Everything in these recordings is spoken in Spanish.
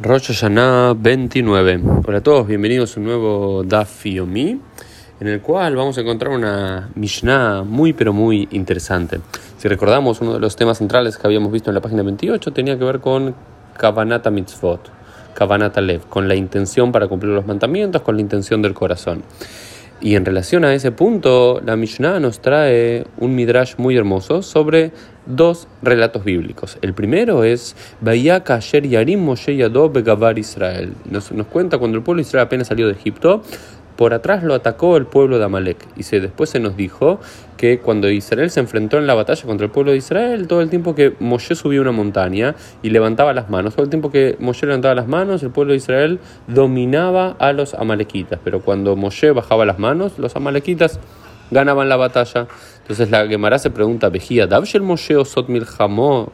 Rosh Hashanah 29. Hola a todos, bienvenidos a un nuevo Daf Yomi, en el cual vamos a encontrar una Mishnah muy pero muy interesante. Si recordamos, uno de los temas centrales que habíamos visto en la página 28 tenía que ver con Kavanata Mitzvot, Kavanata Lev, con la intención para cumplir los mandamientos, con la intención del corazón. Y en relación a ese punto, la Mishnah nos trae un midrash muy hermoso sobre dos relatos bíblicos. El primero es Asher Yarim Moshe Begavar Israel. Nos, nos cuenta cuando el pueblo de Israel apenas salió de Egipto, por atrás lo atacó el pueblo de Amalek. Y se, después se nos dijo que cuando Israel se enfrentó en la batalla contra el pueblo de Israel, todo el tiempo que Moshe subía una montaña y levantaba las manos, todo el tiempo que Moshe levantaba las manos, el pueblo de Israel dominaba a los amalequitas. Pero cuando Moshe bajaba las manos, los amalequitas ganaban la batalla. Entonces la Gemara se pregunta, ¿Vejía Davshel Moshe o Sot Milhamó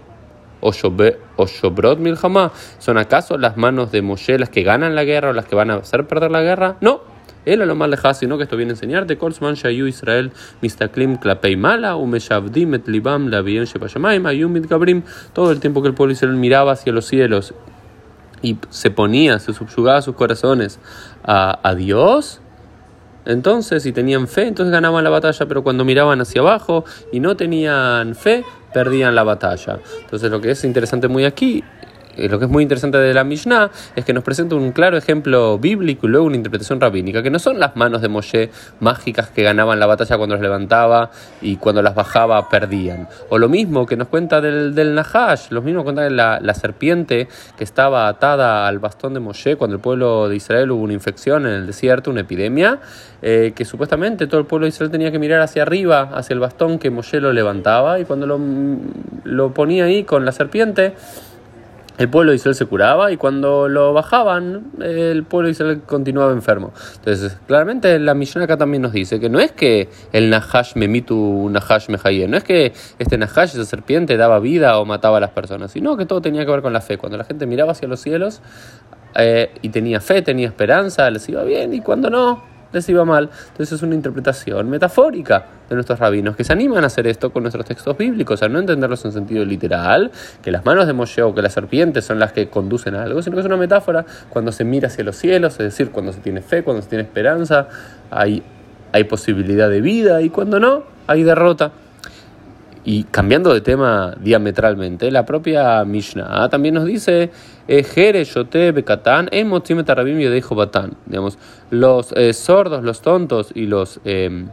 o Shobrot Milhamá? ¿Son acaso las manos de Moshe las que ganan la guerra o las que van a hacer perder la guerra? No. Él a lo más lejano, sino que esto viene a enseñarte, Kolsman Shayu Israel Mistaklim Klapei Mala, Umeshavdim Et Libam Lavien Shepashamaim, Ayum Mitgabrim, todo el tiempo que el pueblo Israel miraba hacia los cielos y se ponía, se subyugaba sus corazones a, a Dios, entonces, si tenían fe, entonces ganaban la batalla, pero cuando miraban hacia abajo y no tenían fe, perdían la batalla. Entonces, lo que es interesante muy aquí lo que es muy interesante de la Mishnah es que nos presenta un claro ejemplo bíblico y luego una interpretación rabínica, que no son las manos de Moshe mágicas que ganaban la batalla cuando las levantaba y cuando las bajaba perdían. O lo mismo que nos cuenta del, del Nahash, lo mismo cuenta de la, la serpiente que estaba atada al bastón de Moshe cuando el pueblo de Israel hubo una infección en el desierto, una epidemia, eh, que supuestamente todo el pueblo de Israel tenía que mirar hacia arriba, hacia el bastón que Moshe lo levantaba y cuando lo, lo ponía ahí con la serpiente, el pueblo de Israel se curaba y cuando lo bajaban, el pueblo de Israel continuaba enfermo. Entonces, claramente la misión acá también nos dice que no es que el Nahash Memitu Nahash Mehaye, no es que este Nahash, esa serpiente, daba vida o mataba a las personas, sino que todo tenía que ver con la fe. Cuando la gente miraba hacia los cielos eh, y tenía fe, tenía esperanza, les iba bien y cuando no, les iba mal. Entonces es una interpretación metafórica de nuestros rabinos que se animan a hacer esto con nuestros textos bíblicos, a no entenderlos en sentido literal, que las manos de Moshe o que las serpientes son las que conducen a algo, sino que es una metáfora cuando se mira hacia los cielos, es decir, cuando se tiene fe, cuando se tiene esperanza, hay, hay posibilidad de vida y cuando no, hay derrota. Y cambiando de tema diametralmente, la propia Mishnah también nos dice, Jere, Yote, Bekatán, Rabim Yodejo Batán. Digamos, los eh, sordos, los tontos y los, em,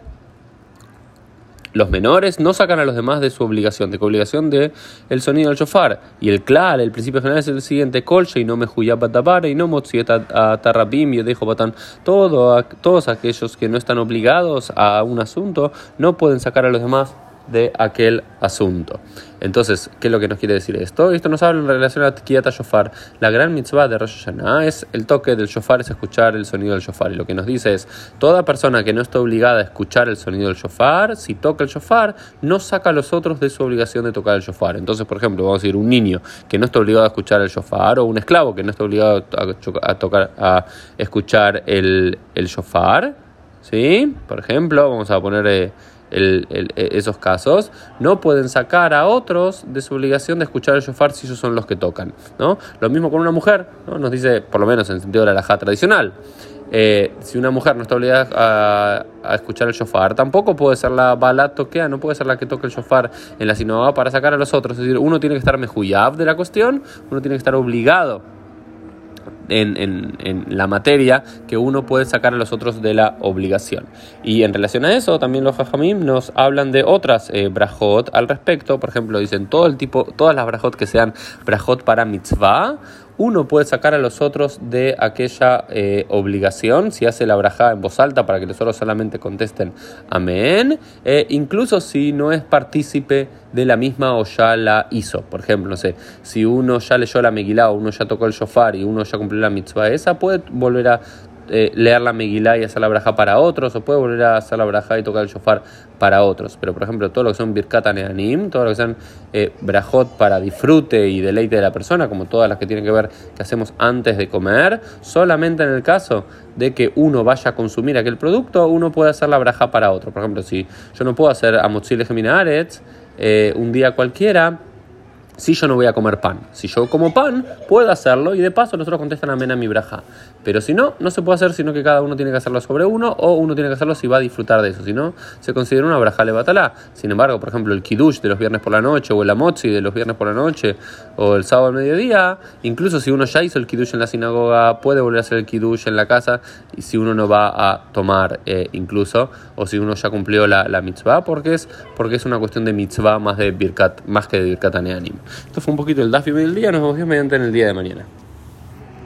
los menores no sacan a los demás de su obligación, de obligación de el sonido del shofar. Y el klal, el principio general es el siguiente, Kolche y no me y no a Tarabim Yodejo Batán. Todo, todos aquellos que no están obligados a un asunto no pueden sacar a los demás de aquel asunto. Entonces, ¿qué es lo que nos quiere decir esto? Esto nos habla en relación a Kiyata Shofar. La gran mitzvah de Rosh Hashanah es el toque del shofar, es escuchar el sonido del shofar. Y lo que nos dice es, toda persona que no está obligada a escuchar el sonido del shofar, si toca el shofar, no saca a los otros de su obligación de tocar el shofar. Entonces, por ejemplo, vamos a decir, un niño que no está obligado a escuchar el shofar, o un esclavo que no está obligado a, tocar, a escuchar el, el shofar, ¿sí? Por ejemplo, vamos a poner... Eh, e, esos casos, no pueden sacar a otros de su obligación de escuchar el shofar si ellos son los que tocan. ¿no? Lo mismo con una mujer, ¿no? nos dice, por lo menos en el sentido de la laja tradicional. Eh, si una mujer no está obligada a, escuchar el shofar, tampoco puede ser la bala toquea, no puede ser la que toque el shofar en la sinagoga para sacar a los otros. Es decir, uno tiene que estar mejuyab de la cuestión, uno tiene que estar obligado en, la materia que uno puede sacar a los otros de la obligación. Y en relación a eso, también los hajamim nos hablan de otras eh, brajot al respecto. Por ejemplo, dicen todo el tipo, todas las brajot que sean brajot para mitzvah uno puede sacar a los otros de aquella eh, obligación si hace la braja en voz alta para que los otros solamente contesten amén, eh, incluso si no es partícipe de la misma o ya la hizo. Por ejemplo, no sé, si uno ya leyó la Megilá o uno ya tocó el shofar y uno ya cumplió la mitzvah esa, puede volver a eh, leer la Megilá y hacer la braja para otros, o puede volver a hacer la braja y tocar el shofar para otros. Pero, por ejemplo, todo lo que son Birkat Neanim, todo lo que son eh, brajot para disfrute y deleite de la persona, como todas las que tienen que ver que hacemos antes de comer, solamente en el caso de que uno vaya a consumir aquel producto, uno puede hacer la braja para otro. Por ejemplo, si yo no puedo hacer Amotzile Geminaaretz eh, un día cualquiera, si yo no voy a comer pan. Si yo como pan, puedo hacerlo y de paso nosotros contestan amén a mi braja. Pero si no, no se puede hacer, sino que cada uno tiene que hacerlo sobre uno o uno tiene que hacerlo si va a disfrutar de eso. Si no, se considera una braja levatalá. Sin embargo, por ejemplo, el kiddush de los viernes por la noche o el amotzi de los viernes por la noche o el sábado al mediodía, incluso si uno ya hizo el kiddush en la sinagoga, puede volver a hacer el kiddush en la casa y si uno no va a tomar eh, incluso o si uno ya cumplió la, la, mitzvah porque es, porque es una cuestión de mitzvah más, de birkat, más que de birkat aneanim. Esto fue un poquito el Dafi del día. Nos vemos mediante en el día de mañana.